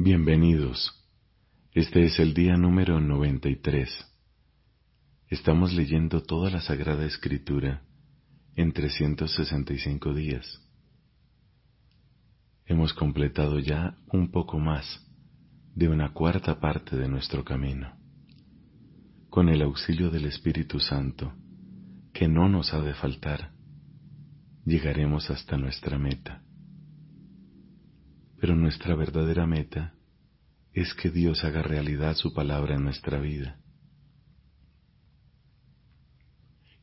Bienvenidos. Este es el día número 93. Estamos leyendo toda la Sagrada Escritura en 365 días. Hemos completado ya un poco más de una cuarta parte de nuestro camino. Con el auxilio del Espíritu Santo, que no nos ha de faltar, llegaremos hasta nuestra meta. Pero nuestra verdadera meta es que Dios haga realidad su palabra en nuestra vida.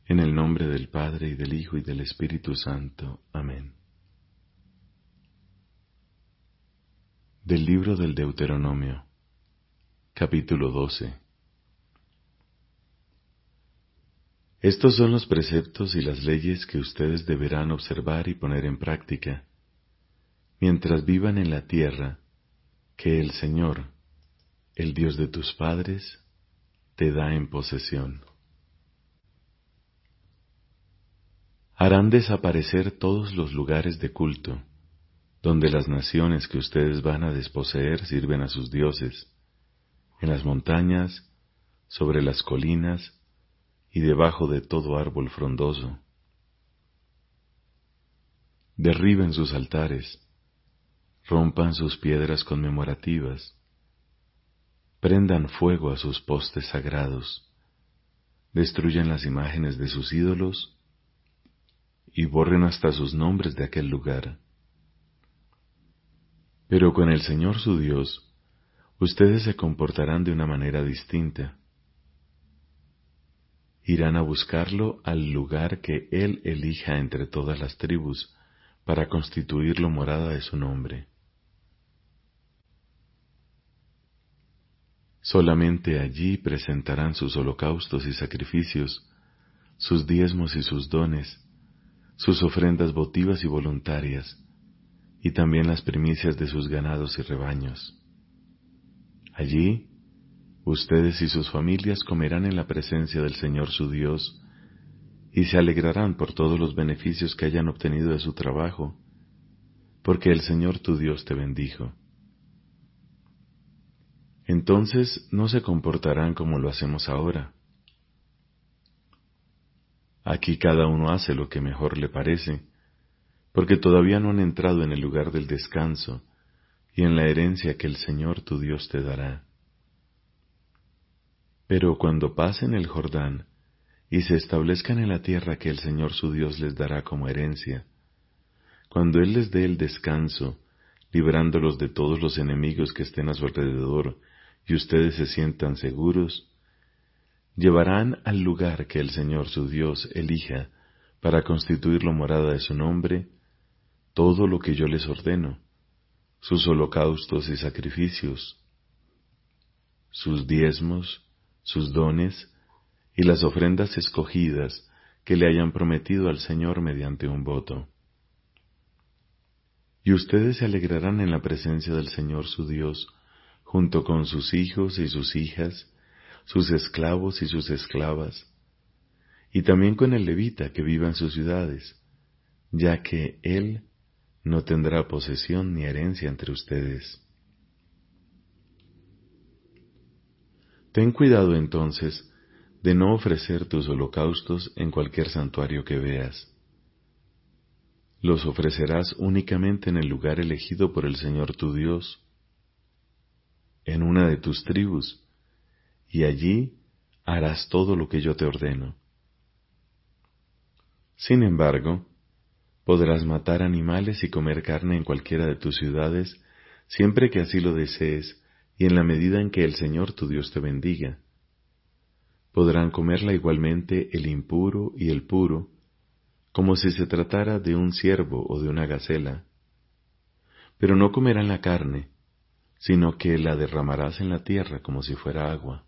En el nombre del Padre y del Hijo y del Espíritu Santo. Amén. Del libro del Deuteronomio, capítulo 12. Estos son los preceptos y las leyes que ustedes deberán observar y poner en práctica mientras vivan en la tierra que el Señor, el Dios de tus padres, te da en posesión. Harán desaparecer todos los lugares de culto, donde las naciones que ustedes van a desposeer sirven a sus dioses, en las montañas, sobre las colinas y debajo de todo árbol frondoso. Derriben sus altares, rompan sus piedras conmemorativas, prendan fuego a sus postes sagrados, destruyan las imágenes de sus ídolos y borren hasta sus nombres de aquel lugar. Pero con el Señor su Dios, ustedes se comportarán de una manera distinta. Irán a buscarlo al lugar que Él elija entre todas las tribus para constituirlo morada de su nombre. Solamente allí presentarán sus holocaustos y sacrificios, sus diezmos y sus dones, sus ofrendas votivas y voluntarias, y también las primicias de sus ganados y rebaños. Allí, ustedes y sus familias comerán en la presencia del Señor su Dios, y se alegrarán por todos los beneficios que hayan obtenido de su trabajo, porque el Señor tu Dios te bendijo entonces no se comportarán como lo hacemos ahora. Aquí cada uno hace lo que mejor le parece, porque todavía no han entrado en el lugar del descanso y en la herencia que el Señor tu Dios te dará. Pero cuando pasen el Jordán y se establezcan en la tierra que el Señor su Dios les dará como herencia, cuando Él les dé el descanso, librándolos de todos los enemigos que estén a su alrededor y ustedes se sientan seguros, llevarán al lugar que el Señor su Dios elija para constituirlo morada de su nombre todo lo que yo les ordeno, sus holocaustos y sacrificios, sus diezmos, sus dones y las ofrendas escogidas que le hayan prometido al Señor mediante un voto. Y ustedes se alegrarán en la presencia del Señor su Dios, junto con sus hijos y sus hijas, sus esclavos y sus esclavas, y también con el levita que viva en sus ciudades, ya que él no tendrá posesión ni herencia entre ustedes. Ten cuidado entonces de no ofrecer tus holocaustos en cualquier santuario que veas. Los ofrecerás únicamente en el lugar elegido por el Señor tu Dios, en una de tus tribus, y allí harás todo lo que yo te ordeno. Sin embargo, podrás matar animales y comer carne en cualquiera de tus ciudades, siempre que así lo desees y en la medida en que el Señor tu Dios te bendiga. Podrán comerla igualmente el impuro y el puro, como si se tratara de un ciervo o de una gacela. Pero no comerán la carne, sino que la derramarás en la tierra como si fuera agua.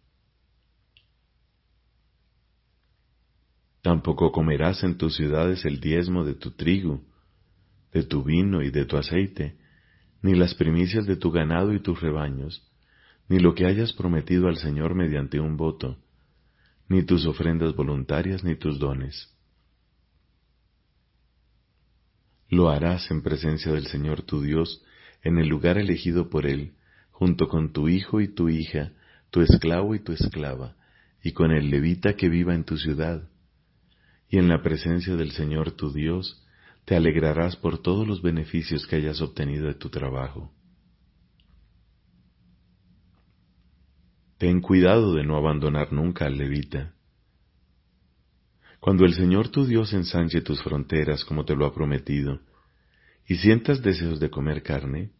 Tampoco comerás en tus ciudades el diezmo de tu trigo, de tu vino y de tu aceite, ni las primicias de tu ganado y tus rebaños, ni lo que hayas prometido al Señor mediante un voto, ni tus ofrendas voluntarias ni tus dones. Lo harás en presencia del Señor tu Dios, en el lugar elegido por Él, junto con tu hijo y tu hija, tu esclavo y tu esclava, y con el levita que viva en tu ciudad. Y en la presencia del Señor tu Dios, te alegrarás por todos los beneficios que hayas obtenido de tu trabajo. Ten cuidado de no abandonar nunca al levita. Cuando el Señor tu Dios ensanche tus fronteras como te lo ha prometido, y sientas deseos de comer carne,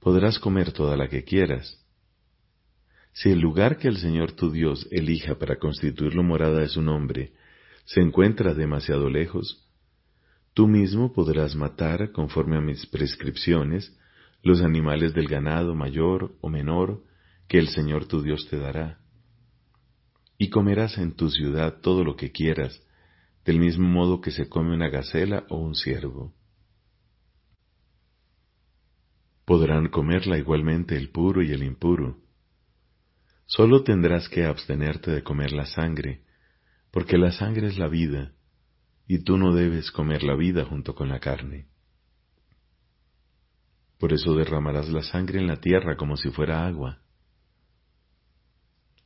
podrás comer toda la que quieras. Si el lugar que el Señor tu Dios elija para constituirlo morada de su nombre se encuentra demasiado lejos, tú mismo podrás matar, conforme a mis prescripciones, los animales del ganado mayor o menor que el Señor tu Dios te dará. Y comerás en tu ciudad todo lo que quieras, del mismo modo que se come una gacela o un ciervo. Podrán comerla igualmente el puro y el impuro. Solo tendrás que abstenerte de comer la sangre, porque la sangre es la vida, y tú no debes comer la vida junto con la carne. Por eso derramarás la sangre en la tierra como si fuera agua.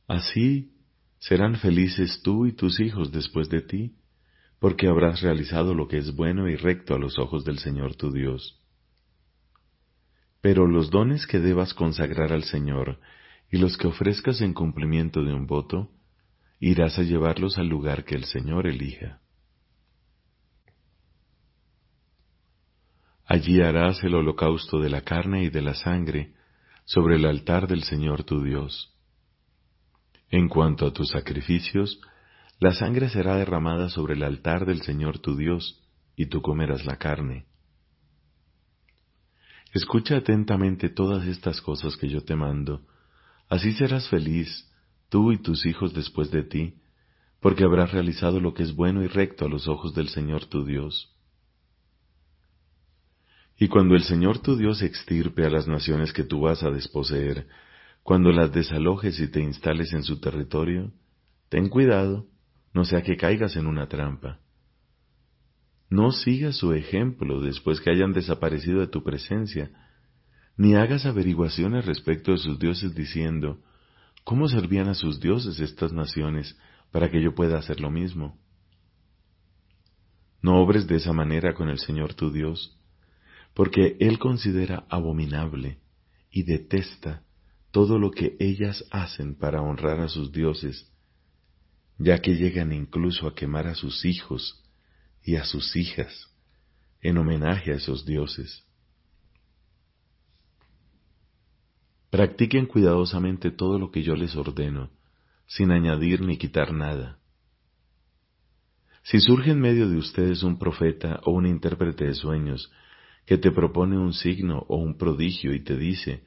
Así serán felices tú y tus hijos después de ti, porque habrás realizado lo que es bueno y recto a los ojos del Señor tu Dios. Pero los dones que debas consagrar al Señor y los que ofrezcas en cumplimiento de un voto, irás a llevarlos al lugar que el Señor elija. Allí harás el holocausto de la carne y de la sangre sobre el altar del Señor tu Dios. En cuanto a tus sacrificios, la sangre será derramada sobre el altar del Señor tu Dios, y tú comerás la carne. Escucha atentamente todas estas cosas que yo te mando, así serás feliz, tú y tus hijos después de ti, porque habrás realizado lo que es bueno y recto a los ojos del Señor tu Dios. Y cuando el Señor tu Dios extirpe a las naciones que tú vas a desposeer, cuando las desalojes y te instales en su territorio, ten cuidado, no sea que caigas en una trampa. No sigas su ejemplo después que hayan desaparecido de tu presencia, ni hagas averiguaciones respecto de sus dioses diciendo, ¿cómo servían a sus dioses estas naciones para que yo pueda hacer lo mismo? No obres de esa manera con el Señor tu Dios, porque Él considera abominable y detesta todo lo que ellas hacen para honrar a sus dioses, ya que llegan incluso a quemar a sus hijos y a sus hijas en homenaje a esos dioses. Practiquen cuidadosamente todo lo que yo les ordeno, sin añadir ni quitar nada. Si surge en medio de ustedes un profeta o un intérprete de sueños que te propone un signo o un prodigio y te dice,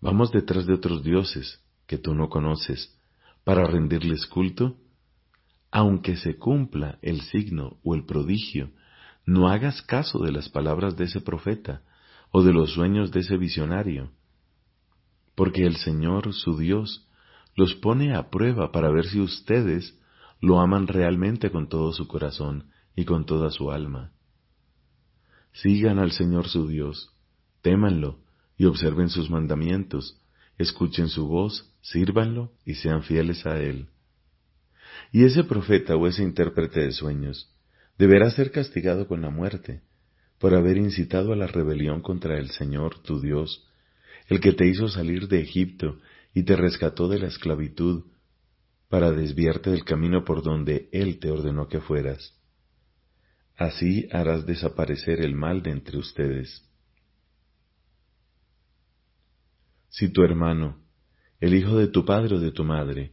vamos detrás de otros dioses que tú no conoces, para rendirles culto, aunque se cumpla el signo o el prodigio, no hagas caso de las palabras de ese profeta o de los sueños de ese visionario, porque el Señor, su Dios, los pone a prueba para ver si ustedes lo aman realmente con todo su corazón y con toda su alma. Sigan al Señor su Dios, témanlo y observen sus mandamientos, escuchen su voz, sírvanlo y sean fieles a Él. Y ese profeta o ese intérprete de sueños deberá ser castigado con la muerte por haber incitado a la rebelión contra el Señor tu Dios, el que te hizo salir de Egipto y te rescató de la esclavitud, para desviarte del camino por donde Él te ordenó que fueras. Así harás desaparecer el mal de entre ustedes. Si tu hermano, el hijo de tu padre o de tu madre,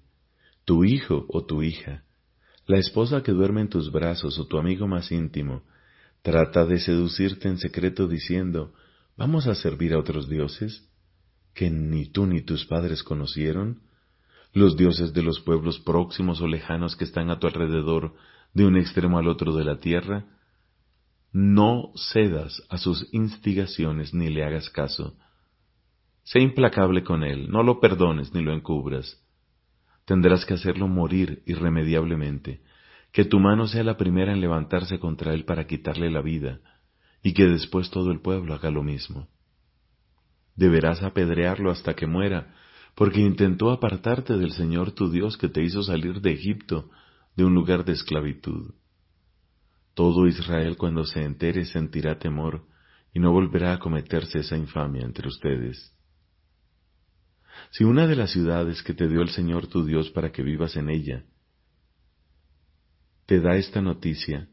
tu hijo o tu hija, la esposa que duerme en tus brazos o tu amigo más íntimo, trata de seducirte en secreto diciendo, ¿vamos a servir a otros dioses? que ni tú ni tus padres conocieron, los dioses de los pueblos próximos o lejanos que están a tu alrededor de un extremo al otro de la tierra, no cedas a sus instigaciones ni le hagas caso. Sé implacable con él, no lo perdones ni lo encubras tendrás que hacerlo morir irremediablemente, que tu mano sea la primera en levantarse contra él para quitarle la vida, y que después todo el pueblo haga lo mismo. deberás apedrearlo hasta que muera, porque intentó apartarte del Señor tu Dios que te hizo salir de Egipto, de un lugar de esclavitud. Todo Israel cuando se entere sentirá temor y no volverá a cometerse esa infamia entre ustedes. Si una de las ciudades que te dio el Señor tu Dios para que vivas en ella, te da esta noticia,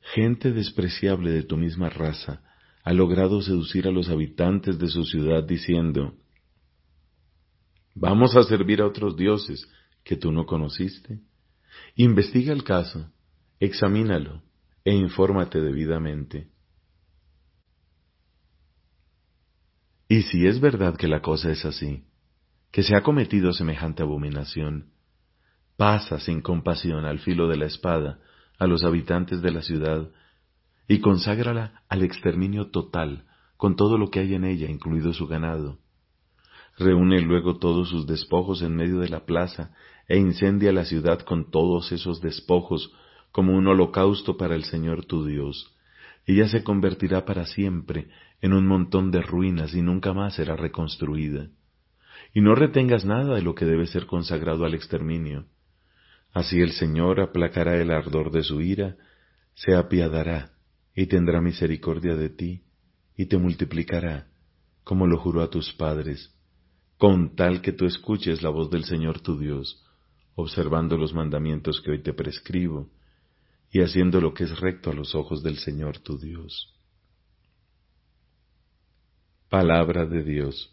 gente despreciable de tu misma raza ha logrado seducir a los habitantes de su ciudad diciendo, Vamos a servir a otros dioses que tú no conociste. Investiga el caso, examínalo e infórmate debidamente. Y si es verdad que la cosa es así, que se ha cometido semejante abominación, pasa sin compasión al filo de la espada a los habitantes de la ciudad y conságrala al exterminio total con todo lo que hay en ella, incluido su ganado. Reúne luego todos sus despojos en medio de la plaza e incendia la ciudad con todos esos despojos como un holocausto para el Señor tu Dios. Ella se convertirá para siempre en un montón de ruinas y nunca más será reconstruida. Y no retengas nada de lo que debe ser consagrado al exterminio. Así el Señor aplacará el ardor de su ira, se apiadará y tendrá misericordia de ti y te multiplicará, como lo juró a tus padres, con tal que tú escuches la voz del Señor tu Dios, observando los mandamientos que hoy te prescribo, y haciendo lo que es recto a los ojos del Señor tu Dios. Palabra de Dios.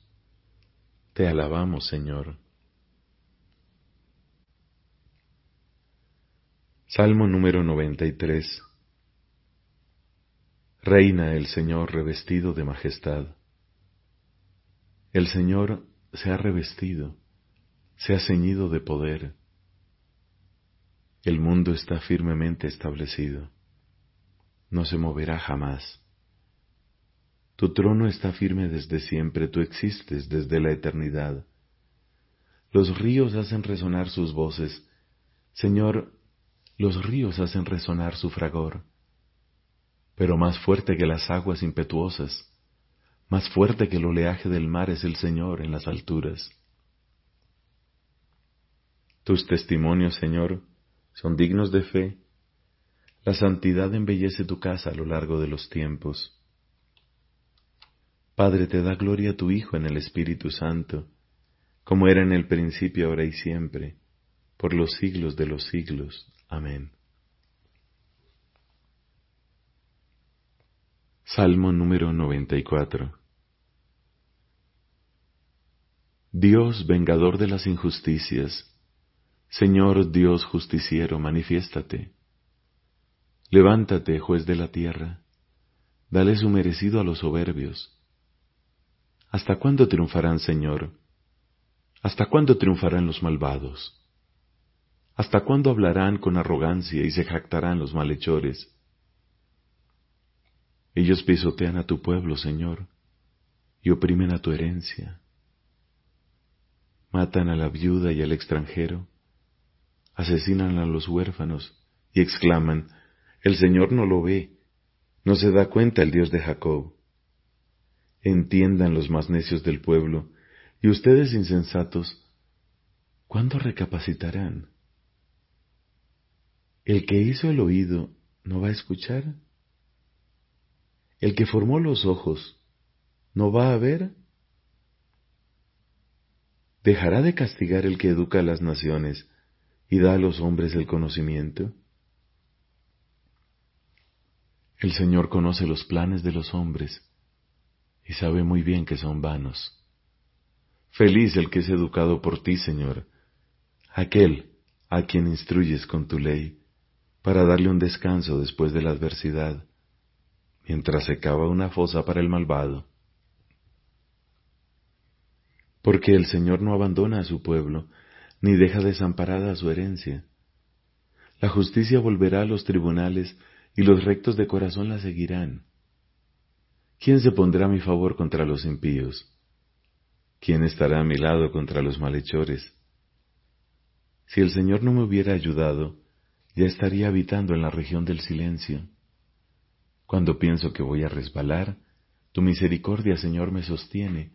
Te alabamos, Señor. Salmo número 93. Reina el Señor revestido de majestad. El Señor se ha revestido, se ha ceñido de poder. El mundo está firmemente establecido, no se moverá jamás. Tu trono está firme desde siempre, tú existes desde la eternidad. Los ríos hacen resonar sus voces. Señor, los ríos hacen resonar su fragor. Pero más fuerte que las aguas impetuosas, más fuerte que el oleaje del mar es el Señor en las alturas. Tus testimonios, Señor, son dignos de fe. La santidad embellece tu casa a lo largo de los tiempos. Padre, te da gloria tu Hijo en el Espíritu Santo, como era en el principio, ahora y siempre, por los siglos de los siglos. Amén. Salmo número 94 Dios vengador de las injusticias, Señor Dios justiciero, manifiéstate. Levántate, juez de la tierra, dale su merecido a los soberbios ¿Hasta cuándo triunfarán, Señor? ¿Hasta cuándo triunfarán los malvados? ¿Hasta cuándo hablarán con arrogancia y se jactarán los malhechores? Ellos pisotean a tu pueblo, Señor, y oprimen a tu herencia. Matan a la viuda y al extranjero, asesinan a los huérfanos y exclaman, el Señor no lo ve, no se da cuenta el Dios de Jacob entiendan los más necios del pueblo, y ustedes insensatos, ¿cuándo recapacitarán? ¿El que hizo el oído no va a escuchar? ¿El que formó los ojos no va a ver? ¿Dejará de castigar el que educa a las naciones y da a los hombres el conocimiento? El Señor conoce los planes de los hombres y sabe muy bien que son vanos. Feliz el que es educado por ti, Señor, aquel a quien instruyes con tu ley, para darle un descanso después de la adversidad, mientras se cava una fosa para el malvado. Porque el Señor no abandona a su pueblo, ni deja desamparada a su herencia. La justicia volverá a los tribunales, y los rectos de corazón la seguirán. ¿Quién se pondrá a mi favor contra los impíos? ¿Quién estará a mi lado contra los malhechores? Si el Señor no me hubiera ayudado, ya estaría habitando en la región del silencio. Cuando pienso que voy a resbalar, Tu misericordia, Señor, me sostiene.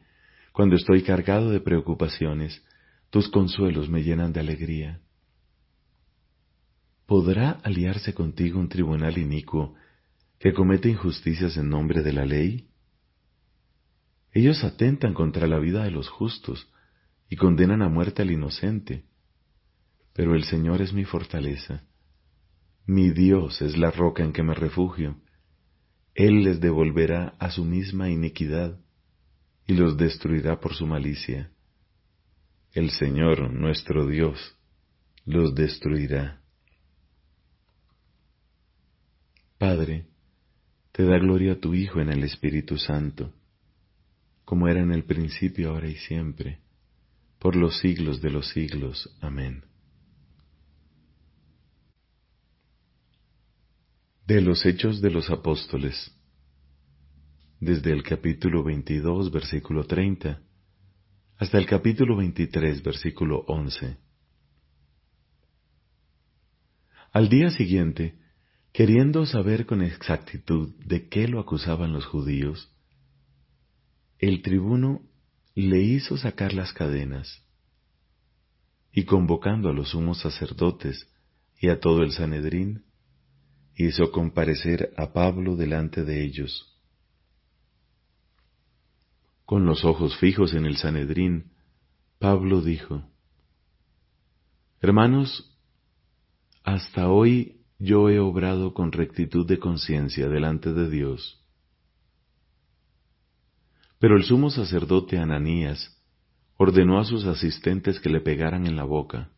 Cuando estoy cargado de preocupaciones, tus consuelos me llenan de alegría. ¿Podrá aliarse contigo un tribunal inicuo que comete injusticias en nombre de la ley? Ellos atentan contra la vida de los justos y condenan a muerte al inocente. Pero el Señor es mi fortaleza. Mi Dios es la roca en que me refugio. Él les devolverá a su misma iniquidad y los destruirá por su malicia. El Señor, nuestro Dios, los destruirá. Padre, te da gloria a tu Hijo en el Espíritu Santo, como era en el principio, ahora y siempre, por los siglos de los siglos. Amén. De los Hechos de los Apóstoles, desde el capítulo 22, versículo 30, hasta el capítulo 23, versículo 11. Al día siguiente, Queriendo saber con exactitud de qué lo acusaban los judíos, el tribuno le hizo sacar las cadenas y convocando a los sumos sacerdotes y a todo el Sanedrín, hizo comparecer a Pablo delante de ellos. Con los ojos fijos en el Sanedrín, Pablo dijo, Hermanos, hasta hoy yo he obrado con rectitud de conciencia delante de Dios. Pero el sumo sacerdote Ananías ordenó a sus asistentes que le pegaran en la boca.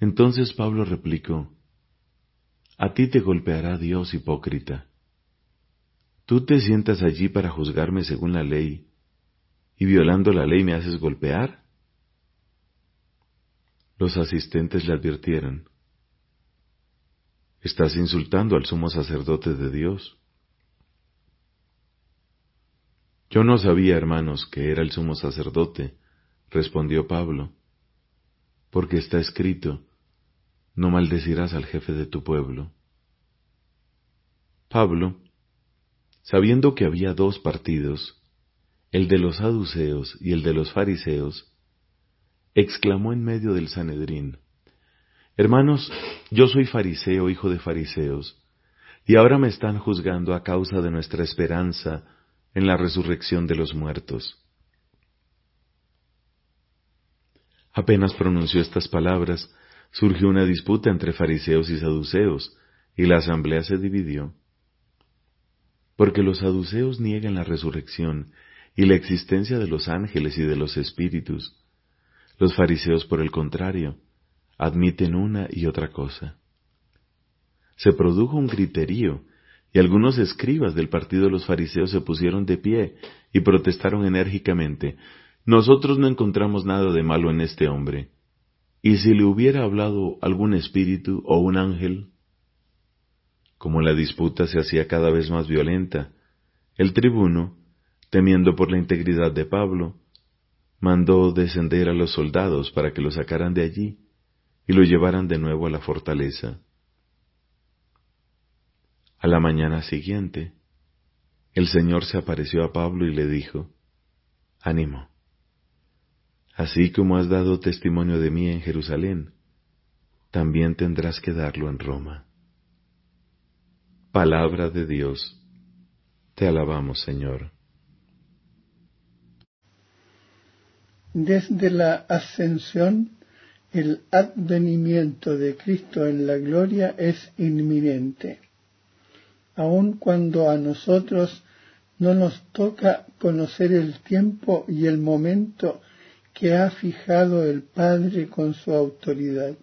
Entonces Pablo replicó, A ti te golpeará Dios, hipócrita. Tú te sientas allí para juzgarme según la ley, y violando la ley me haces golpear. Los asistentes le advirtieron, Estás insultando al sumo sacerdote de Dios. Yo no sabía, hermanos, que era el sumo sacerdote, respondió Pablo, porque está escrito, no maldecirás al jefe de tu pueblo. Pablo, sabiendo que había dos partidos, el de los saduceos y el de los fariseos, exclamó en medio del Sanedrín, Hermanos, yo soy fariseo, hijo de fariseos, y ahora me están juzgando a causa de nuestra esperanza en la resurrección de los muertos. Apenas pronunció estas palabras, surgió una disputa entre fariseos y saduceos, y la asamblea se dividió. Porque los saduceos niegan la resurrección y la existencia de los ángeles y de los espíritus. Los fariseos, por el contrario, admiten una y otra cosa. Se produjo un griterío, y algunos escribas del partido de los fariseos se pusieron de pie y protestaron enérgicamente, Nosotros no encontramos nada de malo en este hombre. ¿Y si le hubiera hablado algún espíritu o un ángel? Como la disputa se hacía cada vez más violenta, el tribuno, temiendo por la integridad de Pablo, mandó descender a los soldados para que lo sacaran de allí y lo llevaran de nuevo a la fortaleza. A la mañana siguiente, el Señor se apareció a Pablo y le dijo, Ánimo, así como has dado testimonio de mí en Jerusalén, también tendrás que darlo en Roma. Palabra de Dios, te alabamos Señor. Desde la ascensión el advenimiento de Cristo en la gloria es inminente, aun cuando a nosotros no nos toca conocer el tiempo y el momento que ha fijado el Padre con su autoridad.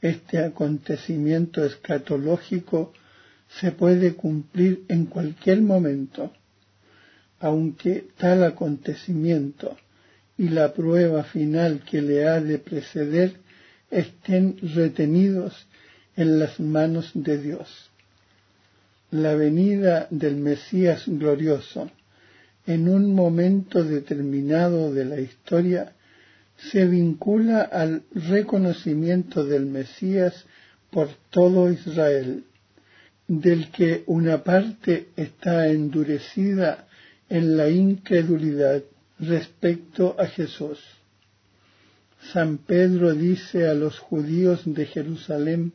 Este acontecimiento escatológico se puede cumplir en cualquier momento, aunque tal acontecimiento y la prueba final que le ha de preceder estén retenidos en las manos de Dios. La venida del Mesías glorioso en un momento determinado de la historia se vincula al reconocimiento del Mesías por todo Israel, del que una parte está endurecida en la incredulidad respecto a Jesús. San Pedro dice a los judíos de Jerusalén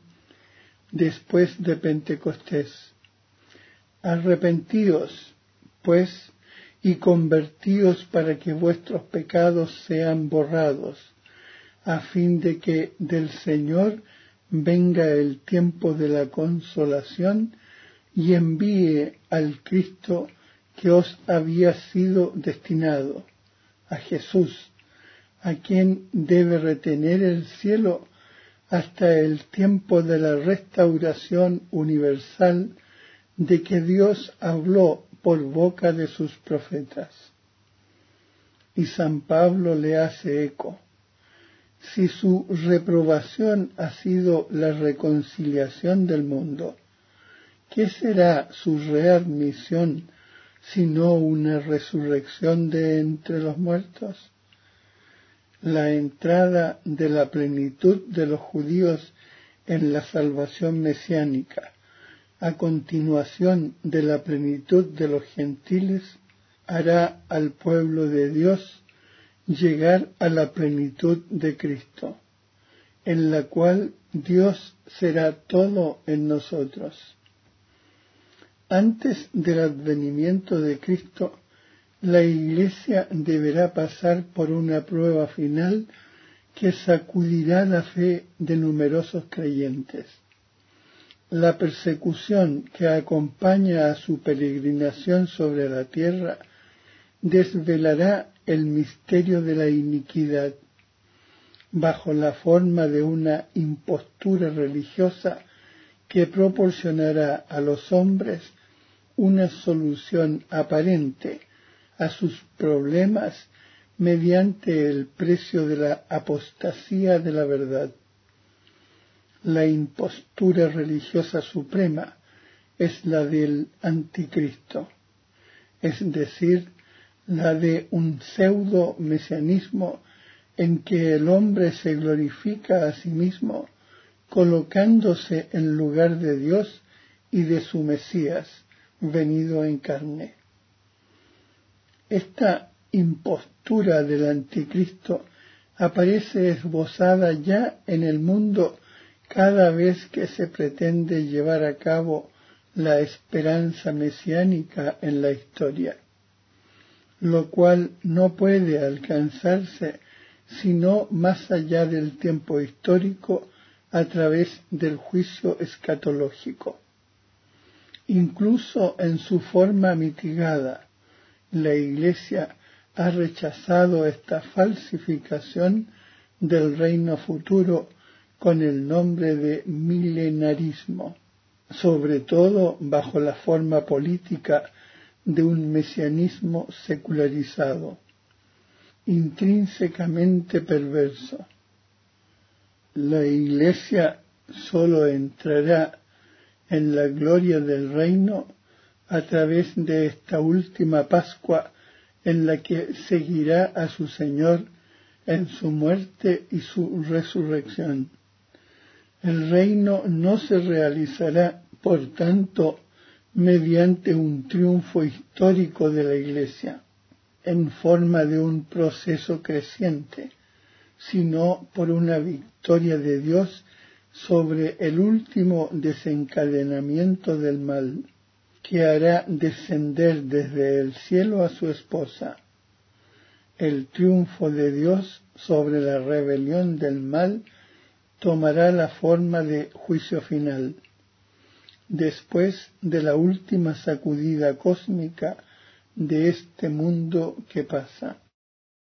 después de Pentecostés, Arrepentíos, pues, y convertíos para que vuestros pecados sean borrados, a fin de que del Señor venga el tiempo de la consolación y envíe al Cristo que os había sido destinado, a Jesús, a quien debe retener el cielo hasta el tiempo de la restauración universal de que Dios habló por boca de sus profetas. Y San Pablo le hace eco. Si su reprobación ha sido la reconciliación del mundo, ¿qué será su readmisión sino una resurrección de entre los muertos? La entrada de la plenitud de los judíos en la salvación mesiánica a continuación de la plenitud de los gentiles, hará al pueblo de Dios llegar a la plenitud de Cristo, en la cual Dios será todo en nosotros. Antes del advenimiento de Cristo, la Iglesia deberá pasar por una prueba final que sacudirá la fe de numerosos creyentes. La persecución que acompaña a su peregrinación sobre la tierra desvelará el misterio de la iniquidad bajo la forma de una impostura religiosa que proporcionará a los hombres una solución aparente a sus problemas mediante el precio de la apostasía de la verdad. La impostura religiosa suprema es la del anticristo, es decir, la de un pseudo mesianismo en que el hombre se glorifica a sí mismo colocándose en lugar de Dios y de su Mesías venido en carne. Esta impostura del anticristo aparece esbozada ya en el mundo cada vez que se pretende llevar a cabo la esperanza mesiánica en la historia, lo cual no puede alcanzarse sino más allá del tiempo histórico a través del juicio escatológico. Incluso en su forma mitigada, la Iglesia ha rechazado esta falsificación del reino futuro con el nombre de milenarismo, sobre todo bajo la forma política de un mesianismo secularizado, intrínsecamente perverso. La Iglesia sólo entrará en la gloria del reino a través de esta última Pascua en la que seguirá a su Señor en su muerte y su resurrección. El reino no se realizará, por tanto, mediante un triunfo histórico de la Iglesia, en forma de un proceso creciente, sino por una victoria de Dios sobre el último desencadenamiento del mal, que hará descender desde el cielo a su esposa. El triunfo de Dios sobre la rebelión del mal tomará la forma de juicio final, después de la última sacudida cósmica de este mundo que pasa.